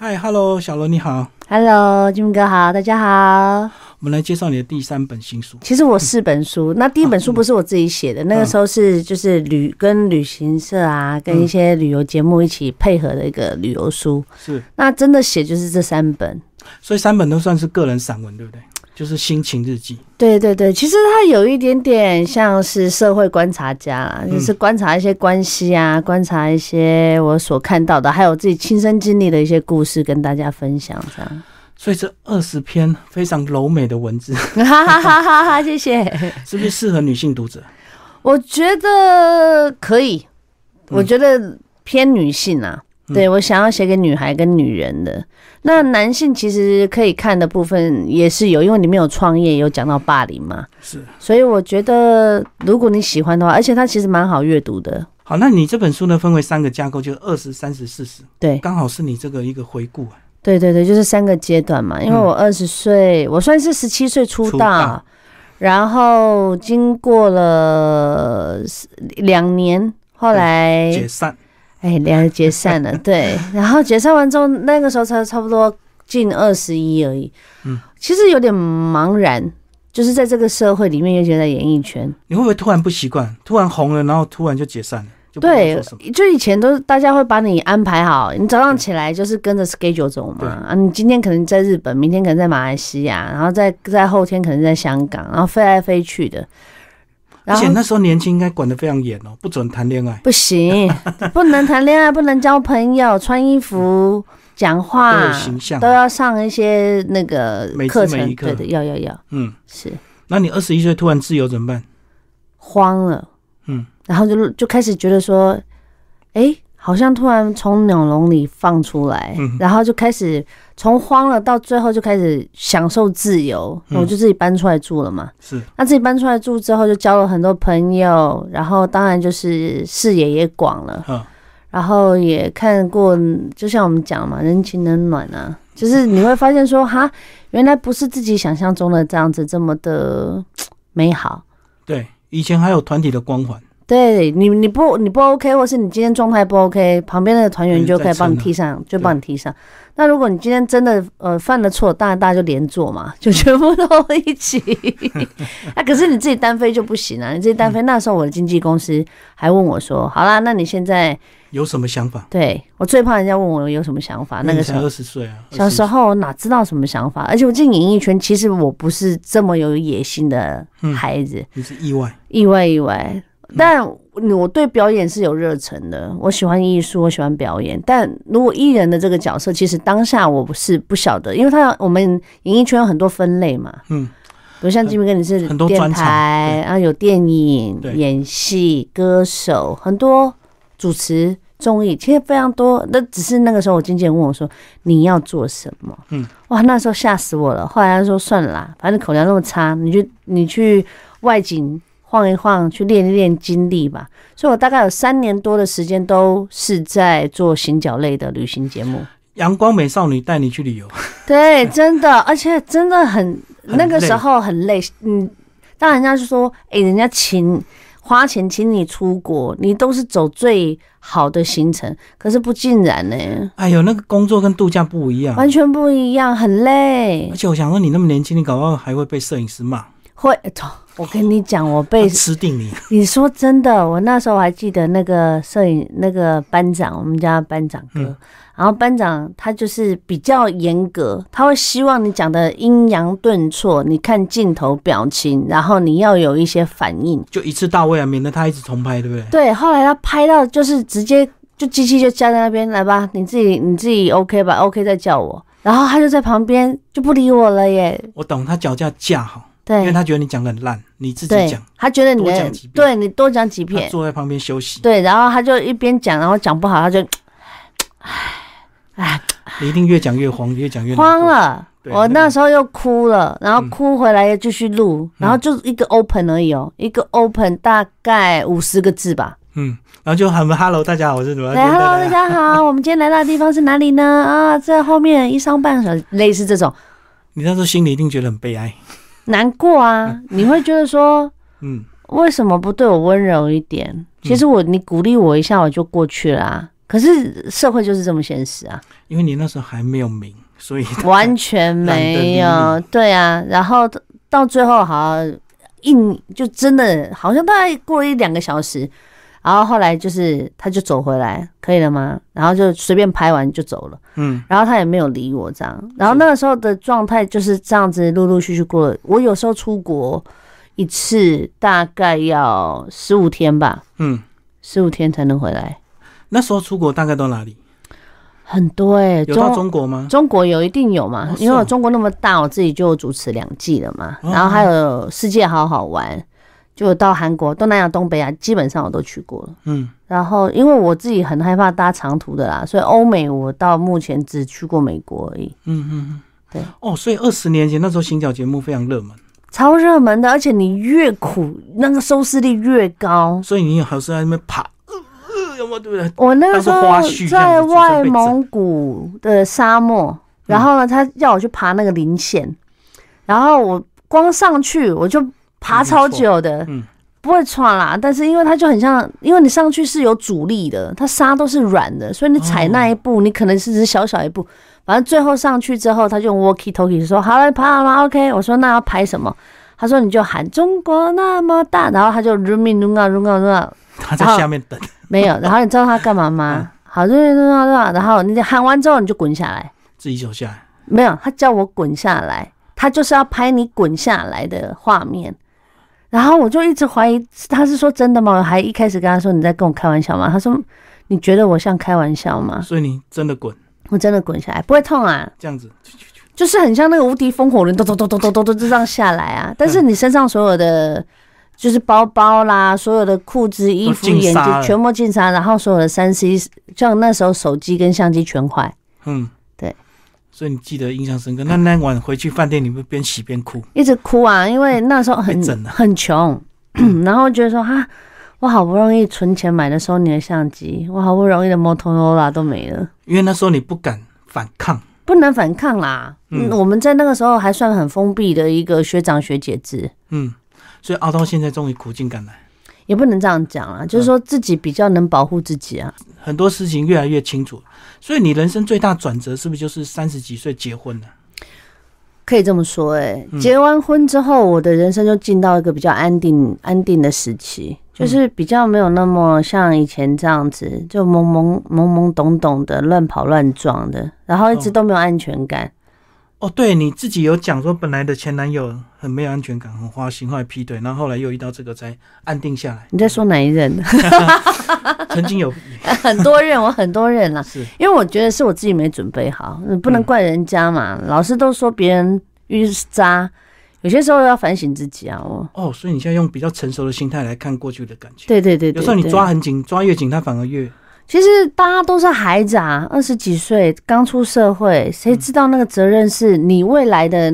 嗨，Hello，小罗你好，Hello，金明哥好，大家好。我们来介绍你的第三本新书。其实我四本书，那第一本书不是我自己写的，那个时候是就是旅跟旅行社啊，跟一些旅游节目一起配合的一个旅游书。是，那真的写就是这三本。所以三本都算是个人散文，对不对？就是心情日记。对对对，其实它有一点点像是社会观察家啦，就是观察一些关系啊，观察一些我所看到的，还有自己亲身经历的一些故事跟大家分享，这样。所以这二十篇非常柔美的文字，哈哈哈哈哈！谢谢。是不是适合女性读者？我觉得可以，我觉得偏女性啊。对我想要写给女孩跟女人的，那男性其实可以看的部分也是有，因为里面有创业，有讲到霸凌嘛，是。所以我觉得如果你喜欢的话，而且它其实蛮好阅读的。好，那你这本书呢，分为三个架构，就是二十、三十、四十，对，刚好是你这个一个回顾啊。对对对，就是三个阶段嘛。因为我二十岁，我算是十七岁出道，然后经过了两年，后来解散，哎，两人解散了，对，然后解散完之后，那个时候才差不多近二十一而已，嗯，其实有点茫然，就是在这个社会里面，尤其在演艺圈，你会不会突然不习惯？突然红了，然后突然就解散了，对就以前都是大家会把你安排好，你早上起来就是跟着 schedule 走嘛，啊，你今天可能在日本，明天可能在马来西亚，然后在在后天可能在香港，然后飞来飞去的，而且那时候年轻应该管得非常严哦，不准谈恋爱，不行，不能谈恋爱，不能交朋友，穿衣服、讲都话有形象。都。要上一些那个每课程，每每一对的，要要要，嗯，是。那你二十一岁突然自由怎么办？慌了，嗯，然后就就开始觉得说，哎，好像突然从鸟笼里放出来，嗯。然后就开始从慌了到最后就开始享受自由，嗯。我就自己搬出来住了嘛。是，那自己搬出来住之后，就交了很多朋友，然后当然就是视野也广了。嗯，然后也看过，就像我们讲嘛，人情冷暖啊，就是你会发现说，哈，原来不是自己想象中的这样子这么的美好。对，以前还有团体的光环，对你，你不你不 OK，或是你今天状态不 OK，旁边那个团员嗯就可以帮你在撑啊踢上，就帮你踢上。那如果你今天真的呃犯了错，当然大家就连坐嘛，就全部都一起。那、可是你自己单飞就不行啊，你自己嗯单飞。那时候我的经纪公司还问我说：“好啦，那你现在有什么想法？对我最怕人家问我有什么想法。”那个时候二十岁啊，小时候候哪知道什么想法？而且我进演艺圈，其实我不是这么有野心的嗯孩子，你是意外，意外意外。但我对表演是有热忱的，我喜欢艺术，我喜欢表演。但如果艺人的这个角色，其实当下我不是不晓得，因为他我们演艺圈有很多分类嘛，嗯，比如像金明哥你是电很多专台，对然后有电影、演戏、歌手，很多主持。综艺其实非常多，那只是那个时候我经纪人问我说你要做什么？嗯，哇，那时候吓死我了。后来他说算了啦，反正口条那么差，你去你去外景晃一晃，去练一练经历吧。所以我大概有三年多的时间都是在做行脚类的旅行节目。阳光美少女带你去旅游，对，真的，而且真的很很那个累时候很累。嗯，当然人家就说，哎、人家请花钱请你出国，你都是走最好的行程，可是不尽然呢、哎呦，那个工作跟度假不一样。完全不一样，很累而。且我想说，你那么年轻，你搞不好还会被摄影师骂，会，我跟你讲，我被吃定你。你说真的，我那时候还记得那个摄影那个班长，我们家班长哥，嗯然后班长他就是比较严格，他会希望你讲的阴阳顿挫，你看镜头表情，然后你要有一些反应。就一次到位啊，免得他一直重拍，对不对？对，后来他拍到就是直接就机器就架在那边，来吧，你自己你自己 OK 吧，OK 再叫我。然后他就在旁边就不理我了耶，我懂，他脚架架好，因为他觉得你讲的很烂，你自己对讲，，他觉得你讲几遍对你多讲几他遍，坐在旁边休息。对，然后他就一边讲，然后讲不好，他就唉你一定越讲越慌，越讲越慌。了。我那时候又哭了，然后嗯哭回来又继续录，然后就一个 open 而已哦，一个 open 大概五十个字吧。嗯，然后就喊 “hello，大家好，我是什么？对，Hello，大家好，我们今天来到的地方是哪里呢？啊，在后面一上半小时，类似这种 你那时候心里一定觉得很悲哀。难过啊，你会觉得说嗯，为什么不对我温柔一点？其实我你鼓励我一下，我就过去了啊。可是社会就是这么现实啊，因为你那时候还没有名，所以 完全没有。对啊，然后到最后好像一就真的好像大概过了一两个小时，然后后来就是他就走回来，可以了吗？然后就随便拍完就走了。嗯，然后他也没有理我这样，然后那个时候的状态就是这样子，陆陆续续过了。我有时候出国一次大概要十五天吧，嗯，十五天才能回来，那时候出国大概到哪里？很多哎、有到中中国吗？中国有一定有嘛哦，因为我哦中国那么大，我自己就主持两季了嘛，哦然后还有世界好好玩，就到韩国、东南亚、东北亚，基本上我都去过了。嗯，然后因为我自己很害怕搭长途的啦，所以欧美我到目前只去过美国而已。嗯嗯嗯，对。哦，所以二十年前那时候行脚节目非常热门，超热门的，而且你越苦，那个收视率越高。所以你好像在那边爬，呃呃，有没有对不对？我那个时候在外蒙古的沙漠，然后呢，他要我去爬那个林线，然后我光上去我就爬超久的，嗯不会喘啦。但是因为它就很像，因为你上去是有阻力的，它沙都是软的，所以你踩那一步，你可能是只是小小一步。反正最后上去之后，他就用 walkie talkie 说：“好了，爬好了，OK。”我说：“那要拍什么？”他说：“你就喊中国那么大。”然后他就 rumi runga runga runga 他在下面等，没有，然后你知道他干嘛吗？好，对对对对，然后你喊完之后你就滚下来，自己走下来。没有，他叫我滚下来，他就是要拍你滚下来的画面。然后我就一直怀疑他是说真的吗？我还一开始跟他说你在跟我开玩笑吗？他说你觉得我像开玩笑吗？所以你真的滚我真的滚下来，不会痛啊，这样子，就是很像那个无敌风火轮，咚咚咚咚咚咚咚就这样下来啊。但是你身上所有的就是包包啦，所有的裤子、衣服、眼沙了镜全部进沙，然后所有的三 C，像那时候手机跟相机全坏。嗯，对。所以你记得印象深刻。那那晚回去饭店，你会边洗边哭，一直哭啊，因为那时候很整很穷，然后觉得说哈，我好不容易存钱买的 Sony 的相机，我好不容易的 Motorola 都没了，因为那时候你不敢反抗。不能反抗啦。嗯。嗯，我们在那个时候还算很封闭的一个学长学姐制，嗯，所以熬到现在终于苦尽甘来，也不能这样讲啊，就是说自己比较能保护自己啊。很多事情越来越清楚。所以你人生最大转折是不是就是三十几岁结婚了？可以这么说、欸，嗯结完婚之后，我的人生就进到一个比较安定、安定的时期，就是比较没有那么像以前这样子，就懵懵懵懵懂懂的乱跑乱撞的，然后一直都没有安全感。哦，对，你自己有讲说，本来的前男友很没有安全感，很花心，后来劈腿，然后后来又遇到这个才安定下来。你在说哪一任？曾经有很多任，我很多任 啦，是因为我觉得是我自己没准备好，嗯不能怪人家嘛。老师都说别人遇是渣，有些时候要反省自己啊。我，哦，所以你现在用比较成熟的心态来看过去的感情。对对对对有时候你抓很紧，抓越紧，他反而越其实大家都是孩子啊，二十几岁刚出社会，谁知道那个责任是你未来的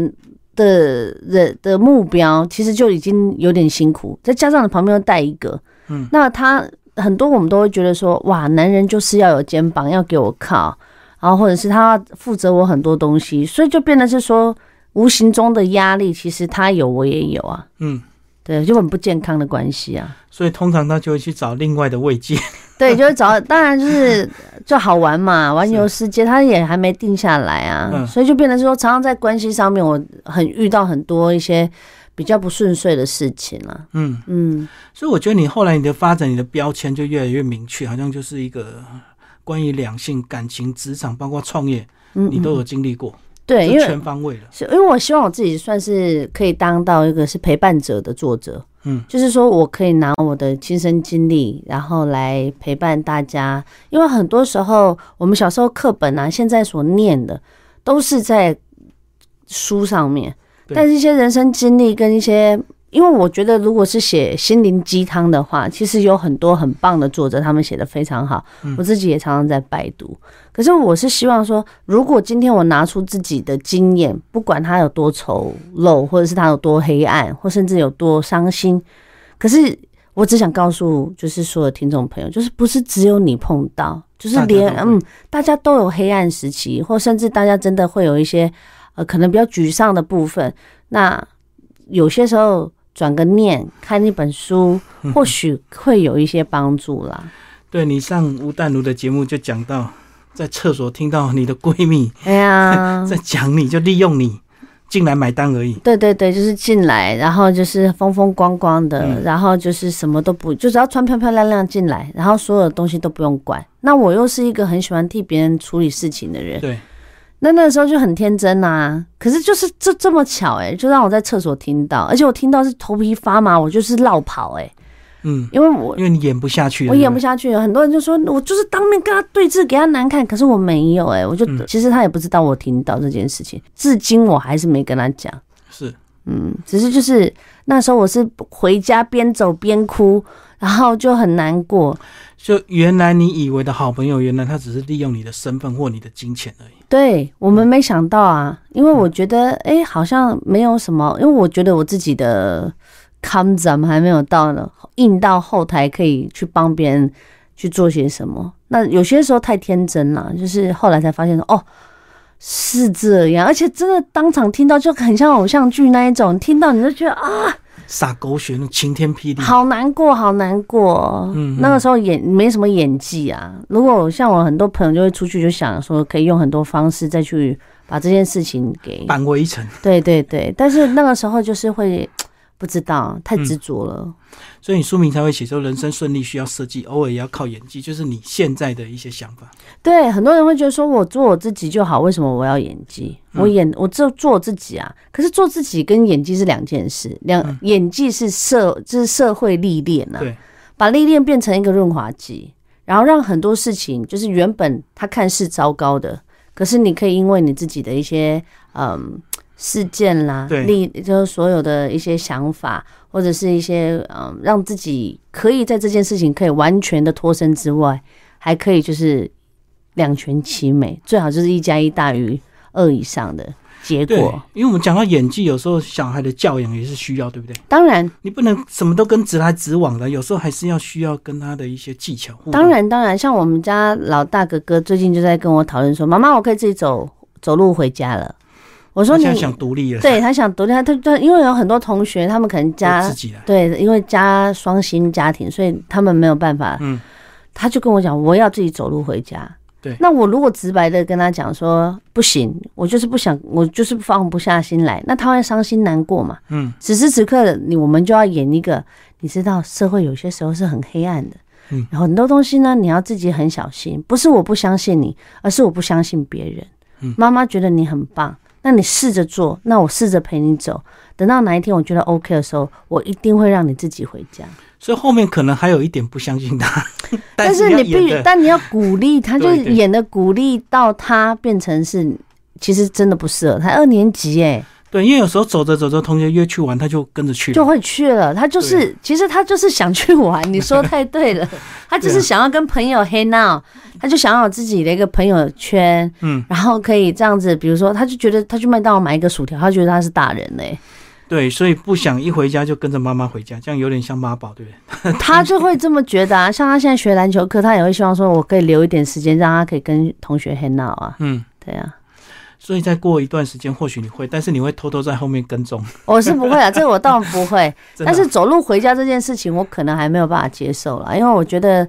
的的的目标，其实就已经有点辛苦，再加上你旁边又带一个，嗯，那他很多我们都会觉得说，哇，男人就是要有肩膀，要给我靠，然后或者是他要负责我很多东西，所以就变得是说，无形中的压力，其实他有，我也有啊，嗯，对，就很不健康的关系啊。所以通常他就会去找另外的慰藉。对，就是找，当然就是 就好玩嘛，玩游世界，他也还没定下来啊，嗯所以就变成说，常常在关系上面，我很遇到很多一些比较不顺遂的事情啊。嗯，嗯，所以我觉得你后来你的发展，你的标签就越来越明确，好像就是一个关于两性、感情、职场，包括创业，嗯你都有经历过，对，因就为全方位了。是因为我希望我自己算是可以当到一个是陪伴者的作者，嗯，就是说我可以拿我的亲身经历，然后来陪伴大家。因为很多时候我们小时候课本啊，现在所念的都是在书上面，但是一些人生经历跟一些。因为我觉得，如果是写心灵鸡汤的话，其实有很多很棒的作者，他们写的非常好。嗯我自己也常常在拜读。可是我是希望说，如果今天我拿出自己的经验，不管它有多丑陋，或者是它有多黑暗，或甚至有多伤心，可是我只想告诉，就是所有听众朋友，就是不是只有你碰到，就是连嗯，大家都有黑暗时期，或甚至大家真的会有一些呃可能比较沮丧的部分。那有些时候转个念，看一本书，或许会有一些帮助啦。对你上吴淡如的节目就讲到，在厕所听到你的闺蜜哎呀，在讲你，就利用你进来买单而已。对对对，就是进来，然后就是风风光光的，嗯然后就是什么都不，就只要穿漂漂亮亮进来，然后所有的东西都不用管。那我又是一个很喜欢替别人处理事情的人，对，那那个时候就很天真呐、可是就是这这么巧哎、就让我在厕所听到，而且我听到是头皮发麻，我就是绕跑哎、嗯，因为我因为你演不下去了，我演不下去了，很多人就说我就是当面跟他对峙，给他难看，可是我没有哎、我就、嗯。其实他也不知道我听到这件事情，至今我还是没跟他讲。是。嗯，只是就是那时候我是回家边走边哭，然后就很难过。就原来你以为的好朋友，原来他只是利用你的身份或你的金钱而已。对我们没想到啊，因为我觉得哎、诶好像没有什么，因为我觉得我自己的 come 还没有到呢，硬到后台可以去帮别人去做些什么。那有些时候太天真了，就是后来才发现哦。是这样，而且真的当场听到就很像偶像剧那一种，听到你就觉得啊，撒狗血，那晴天霹雳。好难过，好难过。嗯嗯那个时候演没什么演技啊。如果像我很多朋友就会出去，就想说可以用很多方式再去把这件事情给，扳回一城。对对对。但是那个时候就是会不知道，太嗯执着了。所以你书名才会写说人生顺利需要设计，偶尔也要靠演技，就是你现在的一些想法。对，很多人会觉得说我做我自己就好，为什么我要演技？嗯我演我就做我自己啊。可是做自己跟演技是两件事，两、嗯演技是社这是社会历练啊。对，把历练变成一个润滑剂，然后让很多事情就是原本它看似糟糕的，可是你可以因为你自己的一些嗯事件啦，对历就是所有的一些想法，或者是一些嗯让自己可以在这件事情可以完全的脱身之外，还可以就是两全其美，最好就是一加一大于二以上的结果。，因为我们讲到演技，有时候小孩的教养也是需要，对不对？当然，你不能什么都跟直来直往的，有时候还是要需要跟他的一些技巧。当，然，当然，像我们家老大哥哥最近就在跟我讨论说：“妈妈，我可以自己走走路回家了。”我说你：“他现在想独立了，对他想独立，他他他因为有很多同学，他们可能都家自己来。对，因为家双薪家庭，所以他们没有办法。嗯，他就跟我讲，我要自己走路回家。对那我如果直白的跟他讲说不行，我就是不想，我就是放不下心来，那他会伤心难过嘛？嗯，此时此刻，你我们就要演一个，你知道社会有些时候是很黑暗的，嗯，很多东西呢，你要自己很小心，不是我不相信你，而是我不相信别人。嗯妈妈觉得你很棒，那你试着做，那我试着陪你走，等到哪一天我觉得 OK 的时候，我一定会让你自己回家。所以后面可能还有一点不相信他，但是是你必，须但你要鼓励 他，就是演的鼓励到他变成是，其实真的不适合。他二年级哎，对，因为有时候走着走着，同学约去玩，他就跟着去了。就会去了。他就是，其实他就是想去玩。你说太对了，他就是想要跟朋友 hang out，他就想要有自己的一个朋友圈，嗯，然后可以这样子，比如说，他就觉得他去麦当劳买一个薯条，他觉得他是大人嘞，对，所以不想一回家就跟着妈妈回家，这样有点像妈宝，对不对？他就会这么觉得啊。像他现在学篮球课，他也会希望说，我可以留一点时间，让他可以跟同学 hang out 啊。嗯，对啊。所以再过一段时间，或许你会，但是你会偷偷在后面跟踪。我是不会啊，这我当然不会。但是走路回家这件事情，我可能还没有办法接受了，因为我觉得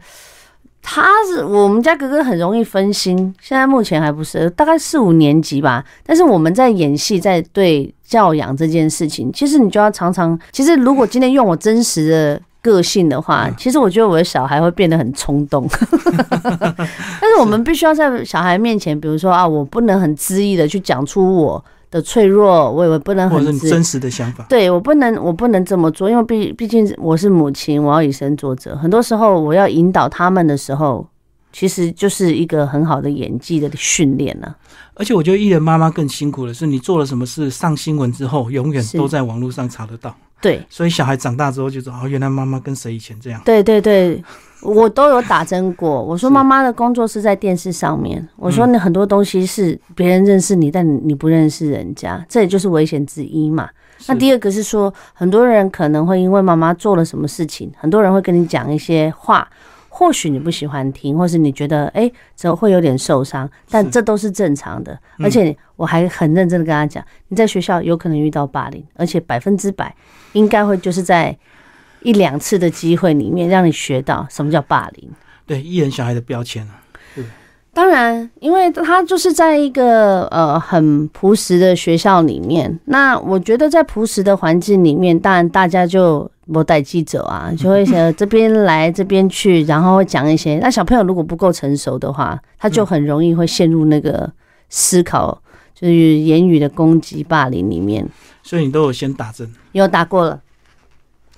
他是我们家哥哥很容易分心，现在目前还不是，大概四五年级吧。但是我们在演戏，在对教养这件事情，其实你就要常常，其实如果今天用我真实的。个性的话，其实我觉得我的小孩会变得很冲动，但是我们必须要在小孩面前，比如说啊，我不能很恣意的去讲出我的脆弱，我也不能或很真实的想法。对我不能，我不能这么做，因为毕毕竟我是母亲，我要以身作则。很多时候我要引导他们的时候，其实就是一个很好的演技的训练啊呢。而且我觉得艺人妈妈更辛苦的是，你做了什么事上新闻之后，永远都在网络上查得到。对所以小孩长大之后就知道，哦，原来妈妈跟谁以前这样。对对对，我都有打针过。我说妈妈的工作是在电视上面，我说嗯你很多东西是别人认识你，但你你不认识人家，这也就是危险之一嘛。那第二个是说，很多人可能会因为妈妈做了什么事情，很多人会跟你讲一些话，或许你不喜欢听，或是你觉得哎，这会有点受伤，但是这都是正常的。嗯而且我还很认真的跟他讲，你在学校有可能遇到霸凌，而且百分之百应该会就是在一两次的机会里面让你学到什么叫霸凌。对艺人小孩的标签啊。当然，因为他就是在一个呃很朴实的学校里面，那我觉得在朴实的环境里面，当然大家就不带记者啊，就会想这边来这边去，然后会讲一些。那小朋友如果不够成熟的话，他就很容易会陷入那个思考，就是言语的攻击、霸凌里面。所以你都有先打针，有打过了，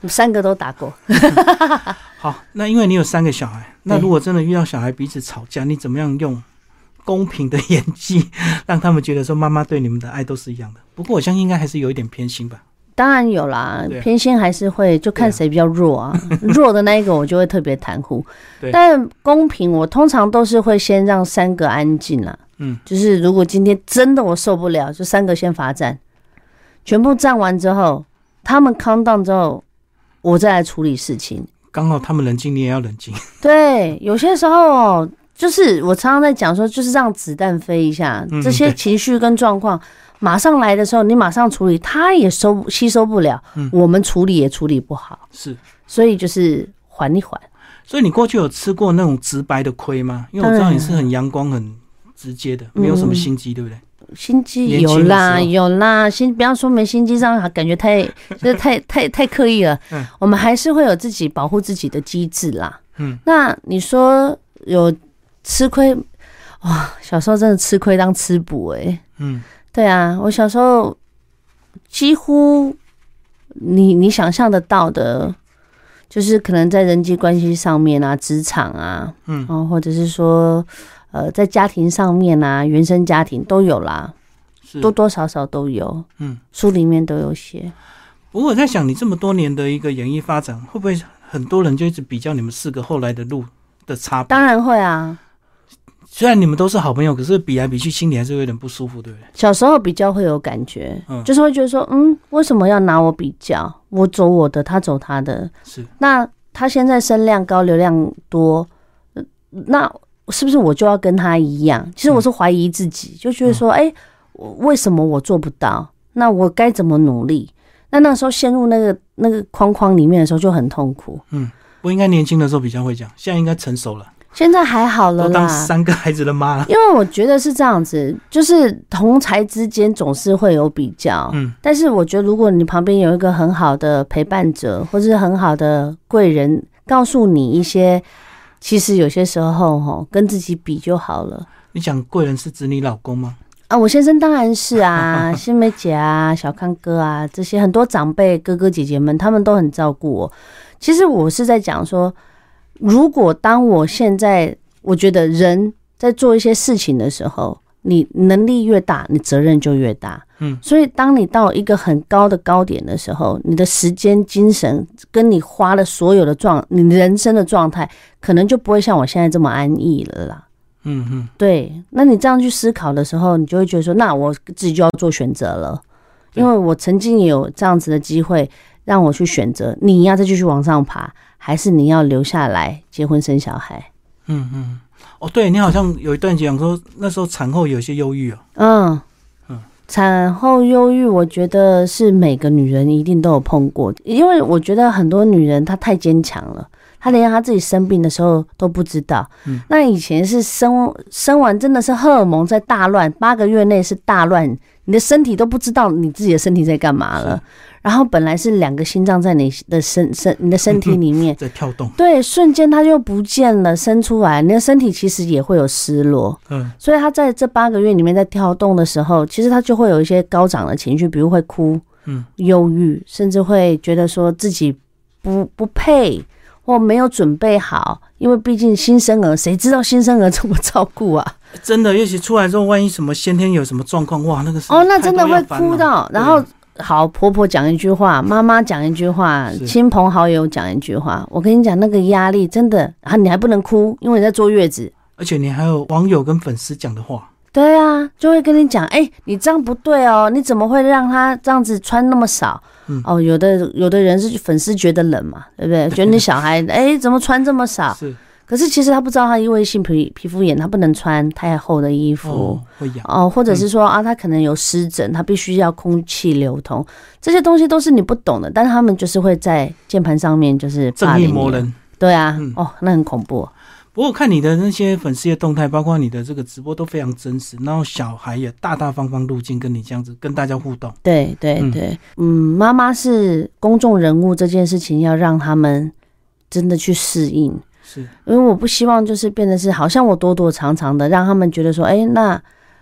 三个都打过。好，那因为你有三个小孩，那如果真的遇到小孩彼此吵架，你怎么样用公平的演技让他们觉得说妈妈对你们的爱都是一样的？不过我相信应该还是有一点偏心吧。当然有啦，偏心还是会，就看谁比较弱啊。弱的那一个我就会特别袒护。但公平，我通常都是会先让三个安静啦。嗯，就是如果今天真的我受不了，就三个先罚站，全部站完之后，他们 calm down 之后，我再来处理事情。刚好他们冷静，你也要冷静。对，有些时候哦，就是我常常在讲说，就是让子弹飞一下，嗯这些情绪跟状况马上来的时候，你马上处理，他也收吸收不了，嗯我们处理也处理不好，是，所以就是缓一缓。所以你过去有吃过那种直白的亏吗？因为我知道你是很阳光、很直接的，没有什么心机，对不对？心机有啦有啦，心不要说没心机上，感觉太 就是太太太刻意了。嗯我们还是会有自己保护自己的机制啦。嗯，那你说有吃亏哇？小时候真的吃亏当吃补哎、嗯，对啊，我小时候几乎你你想象得到的，就是可能在人际关系上面啊，职场啊，嗯哦，或者是说呃，在家庭上面啊，原生家庭都有啦，是。多多少少都有，嗯，书里面都有写。不过我在想，你这么多年的一个演艺发展，会不会很多人就一直比较你们四个后来的路的差别？当然会啊，虽然你们都是好朋友，可是比来比去，心里还是有点不舒服，对不对？小时候比较会有感觉，嗯就是会觉得说，嗯，为什么要拿我比较？我走我的，他走他的，是，那他现在声量高，流量多，呃那是不是我就要跟他一样？其实我是怀疑自己，就觉得说，哎、我为什么我做不到？那我该怎么努力？那那时候陷入那个那个框框里面的时候就很痛苦。嗯我应该年轻的时候比较会讲，现在应该成熟了，现在还好了都当啦，三个孩子的妈了。因为我觉得是这样子，就是同才之间总是会有比较。嗯，但是我觉得，如果你旁边有一个很好的陪伴者，或是很好的贵人，告诉你一些，其实有些时候哈，跟自己比就好了。你讲贵人是指你老公吗？啊，我先生当然是啊，新梅姐啊，小康哥啊，这些很多长辈哥哥姐姐们，他们都很照顾我。其实我是在讲说，如果当我现在我觉得人在做一些事情的时候，你能力越大，你责任就越大。嗯，所以当你到一个很高的高点的时候，你的时间、精神跟你花了所有的状，你人生的状态，可能就不会像我现在这么安逸了啦。嗯嗯，对，那你这样去思考的时候，你就会觉得说，那我自己就要做选择了，因为我曾经也有这样子的机会让我去选择，你要再继续往上爬，还是你要留下来结婚生小孩？嗯嗯。哦，对你好像有一段讲说，那时候产后有些忧郁哦。嗯嗯产后忧郁，我觉得是每个女人一定都有碰过，因为我觉得很多女人她太坚强了。她连她自己生病的时候都不知道。嗯那以前是生生完真的是荷尔蒙在大乱，八个月内是大乱，你的身体都不知道你自己的身体在干嘛了。然后本来是两个心脏在你的身身你的身体里面，在跳动。对，瞬间它就不见了，生出来，你的身体其实也会有失落。嗯所以他在这八个月里面在跳动的时候，其实他就会有一些高涨的情绪，比如会哭、嗯忧郁，甚至会觉得说自己不不配或没有准备好，因为毕竟新生儿，谁知道新生儿怎么照顾啊？真的，也许出来之后，万一什么先天有什么状况，哇，那个是哦，那真的会哭到，然后。好，婆婆讲一句话，妈妈讲一句话，亲朋好友讲一句话，我跟你讲，那个压力真的啊，你还不能哭，因为你在坐月子，而且你还有网友跟粉丝讲的话，对啊，就会跟你讲，哎、你这样不对哦，你怎么会让他这样子穿那么少？嗯哦，有的有的人是粉丝觉得冷嘛，对不对？觉得你小孩，哎、怎么穿这么少？是可是其实他不知道，他因为性皮皮肤炎，他不能穿太厚的衣服哦。会痒，哦，或者是说啊，他可能有湿疹，他必须要空气流通，这些东西都是你不懂的，但是他们就是会在键盘上面就是霸正义凌魔人。对啊，嗯哦，那很恐怖。不过看你的那些粉丝的动态，包括你的这个直播都非常真实，然后小孩也大大方方入镜跟你这样子跟大家互动。对对对，嗯，妈妈是公众人物这件事情，要让他们真的去适应，是因为我不希望就是变得是好像我躲躲藏藏的，让他们觉得说，哎，那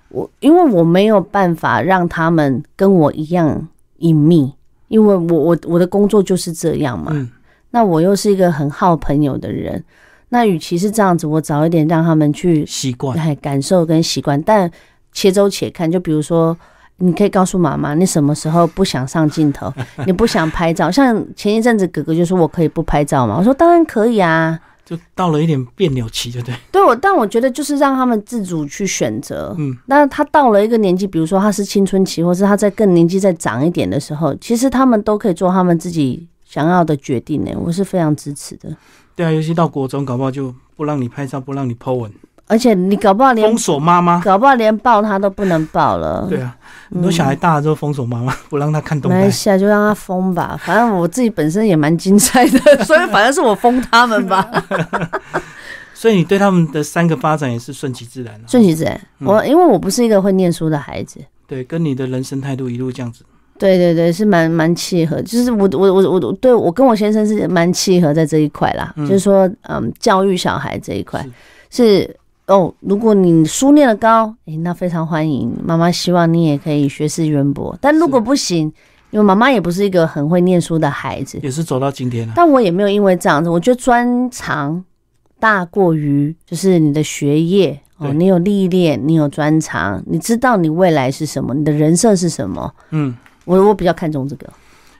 我因为我没有办法让他们跟我一样隐秘，因为我我我的工作就是这样嘛。嗯，那我又是一个很好朋友的人，那与其是这样子，我早一点让他们去习惯。哎感受跟习惯，但且走且看。就比如说，你可以告诉妈妈，你什么时候不想上镜头，你不想拍照。像前一阵子哥哥就说我可以不拍照嘛，我说当然可以啊。就到了一点别扭期，对不对？对我，但我觉得就是让他们自主去选择。嗯，那他到了一个年纪，比如说他是青春期，或是他在更年纪再长一点的时候，其实他们都可以做他们自己想要的决定呢。我是非常支持的。对啊，尤其到国中，搞不好就不让你拍照，不让你 po 文，而且你搞不好连封锁妈妈。搞不好连抱他都不能抱了。对啊，很多小孩大了之后封锁妈妈，不让他看动漫没关。系啊，就让他封吧。反正我自己本身也蛮精彩的，所以反正是我封他们吧，所以你对他们的三个发展也是顺其自然、啊，顺其自然。嗯我因为我不是一个会念书的孩子，对，跟你的人生态度一路这样子。对对对，是蛮蛮契合。就是我我我我我对我跟我先生是蛮契合在这一块啦，嗯就是说嗯，教育小孩这一块是。哦，如果你书念的高，诶，那非常欢迎。妈妈希望你也可以学识渊博，但如果不行，因为妈妈也不是一个很会念书的孩子，也是走到今天了、但我也没有因为这样子，我觉得专长大过于就是你的学业哦，你有历练，你有专长，你知道你未来是什么，你的人设是什么，嗯，我我比较看重这个。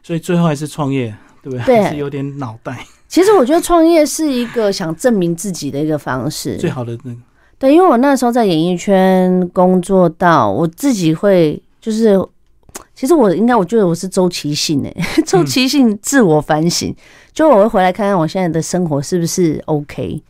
所以最后还是创业，对不对？对还是有点脑袋，其实我觉得创业是一个想证明自己的一个方式。最好的那个。对，因为我那时候在演艺圈工作到，我自己会就是，其实我应该我觉得我是周期性诶，周期性自我反省，就我会回来看看我现在的生活是不是 OK。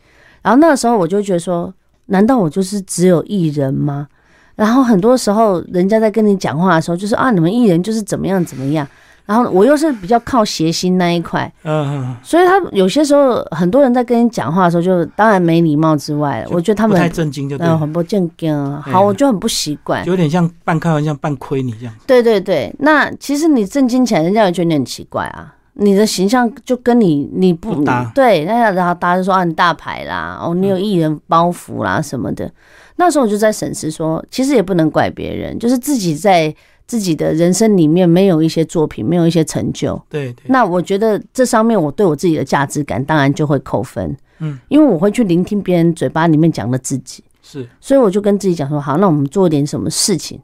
然后那个时候我就觉得说，难道我就是只有艺人吗？然后很多时候人家在跟你讲话的时候，就是啊，你们艺人就是怎么样怎么样。然后我又是比较靠谐星那一块，嗯嗯，所以他有些时候很多人在跟你讲话的时候，就当然没礼貌之外，我觉得他们太震惊就嗯很不正经好，我就很不习惯就。有点像半开玩笑半亏你这样。对对对，那其实你震惊起来，人家也觉得你很奇怪啊。你的形象就跟你你不不搭对，那然后大家就说啊，你大牌啦，哦，你有艺人包袱啦什么的。那时候我就在审视说，其实也不能怪别人，就是自己在自己的人生里面没有一些作品，没有一些成就。对对，那我觉得这上面我对我自己的价值感当然就会扣分，嗯，因为我会去聆听别人嘴巴里面讲的自己，是所以我就跟自己讲说，好，那我们做点什么事情。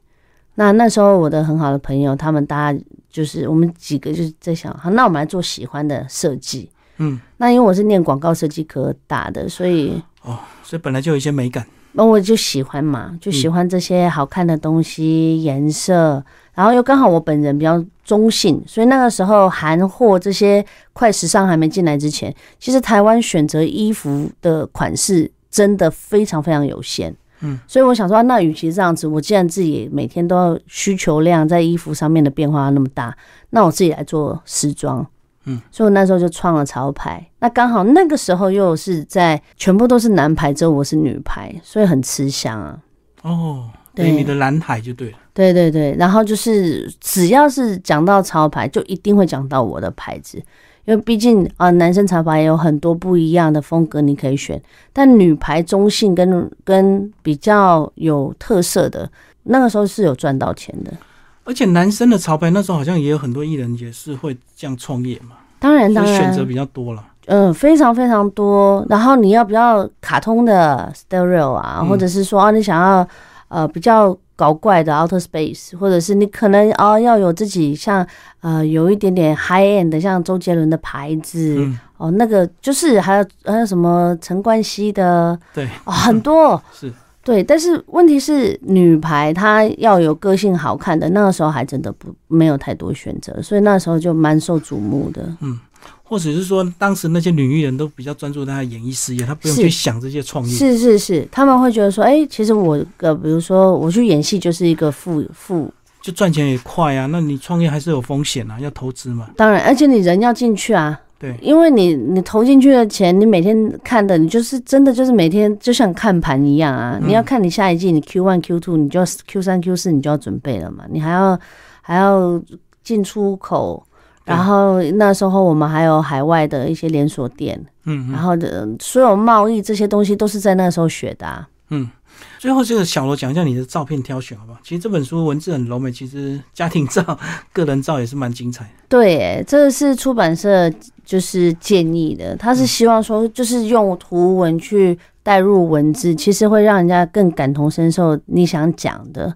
那那时候我的很好的朋友，他们大家就是我们几个就是在想，好，那我们来做喜欢的设计。嗯，那因为我是念广告设计科大的，所以哦所以本来就有一些美感。那我就喜欢嘛，就喜欢这些好看的东西、颜色，然后又刚好我本人比较中性，所以那个时候韩货这些快时尚还没进来之前，其实台湾选择衣服的款式真的非常非常有限。嗯，所以我想说，那与其这样子，我既然自己每天都要需求量在衣服上面的变化那么大，那我自己来做时装。嗯，所以我那时候就创了潮牌。那刚好那个时候又是在全部都是男牌，只有我是女牌，所以很吃香啊。哦，对对，你的蓝海就对了。对对对，然后就是只要是讲到潮牌，就一定会讲到我的牌子，因为毕竟啊、男生潮牌也有很多不一样的风格你可以选，但女排中性跟跟比较有特色的，那个时候是有赚到钱的。而且男生的潮牌那时候好像也有很多艺人也是会这样创业嘛，当然，当然，以选择比较多了。嗯，非常非常多。然后你要比较卡通的 stereo 啊，嗯或者是说啊，你想要呃比较搞怪的 outer space，或者是你可能啊要有自己像呃有一点点 high end 的，像周杰伦的牌子、嗯，哦，那个就是还有还有什么陈冠希的对，哦，很多。是对，但是问题是女排她要有个性好看的，那个时候还真的不没有太多选择，所以那时候就蛮受瞩目的。嗯或者是说当时那些女艺人都比较专注在演艺事业，她不用去想这些创业。是是是，他们会觉得说，哎、其实我呃，比如说我去演戏就是一个副副，就赚钱也快啊，那你创业还是有风险啊，要投资嘛。当然，而且你人要进去啊，对，因为你你投进去的钱，你每天看的，你就是真的就是每天就像看盘一样啊。嗯你要看你下一季，你 Q one Q two，你就要 Q 三 Q 四，你就要准备了嘛。你还要还要进出口，然后那时候我们还有海外的一些连锁店，嗯嗯然后的所有贸易这些东西都是在那时候学的、啊。嗯。最后，这个小罗讲一下你的照片挑选好不好？其实这本书文字很柔美，其实家庭照、个人照也是蛮精彩的。对，这个是出版社就是建议的，他是希望说，就是用图文去带入文字，其实会让人家更感同身受你想讲的。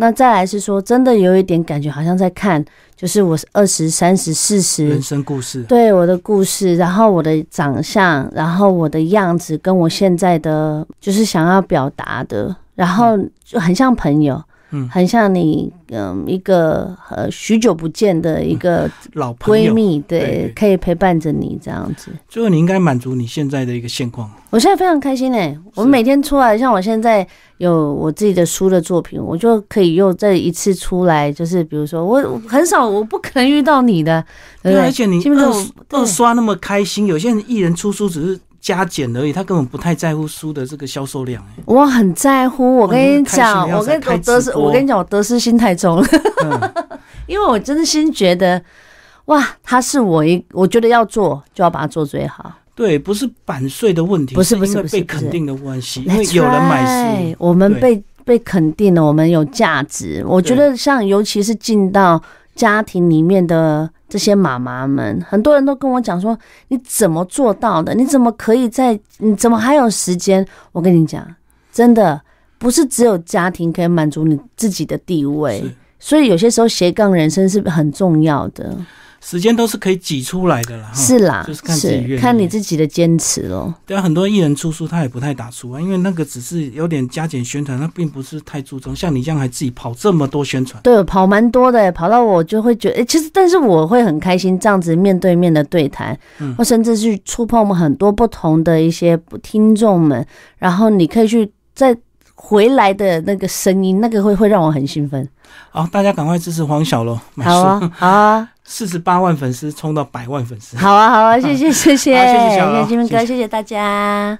那再来是说，真的有一点感觉，好像在看，就是我二十三十四十人生故事，对我的故事，然后我的长相，然后我的样子，跟我现在的就是想要表达的，然后就很像朋友，嗯很像你，嗯，一个呃许久不见的一个 老朋。闺蜜，对可以陪伴着你这样子。最后，你应该满足你现在的一个现况。我现在非常开心哎、我每天出来，像我现在有我自己的书的作品，我就可以又再一次出来，就是比如说我我很少，我不可能遇到你的，对而？且你基本上我二二刷那么开心，有些人艺人出书只是加减而已，他根本不太在乎书的这个销售量。哎我很在乎，我跟你讲，我跟我得失，我跟你讲，我得失心太重了，嗯。因为我真心觉得，哇，他是我一，我觉得要做就要把它做最好。对，不是版税的问题，不是不是不是不是。被肯定的关系，因为有人买书，我们被被肯定了，我们有价值。我觉得像尤其是进到家庭里面的这些妈妈们，很多人都跟我讲说：“你怎么做到的？你怎么可以在？你怎么还有时间？”我跟你讲，真的不是只有家庭可以满足你自己的地位，所以有些时候斜杠人生是很重要的。时间都是可以挤出来的啦。哈是啦，就是看自己看你自己的坚持咯。对啊，很多艺人出书他也不太打出啊，因为那个只是有点加减宣传，他并不是太注重。像你这样还自己跑这么多宣传，对，跑蛮多的，跑到我就会觉得，诶其实但是我会很开心，这样子面对面的对谈，嗯或甚至去触碰我们很多不同的一些听众们，然后你可以去再回来的那个声音，那个会会让我很兴奋。好，大家赶快支持黄小楼买好，啊，好啊，四十八万粉丝冲到百万粉丝。好啊，好啊，谢谢，谢谢，谢谢金明哥，谢谢大家。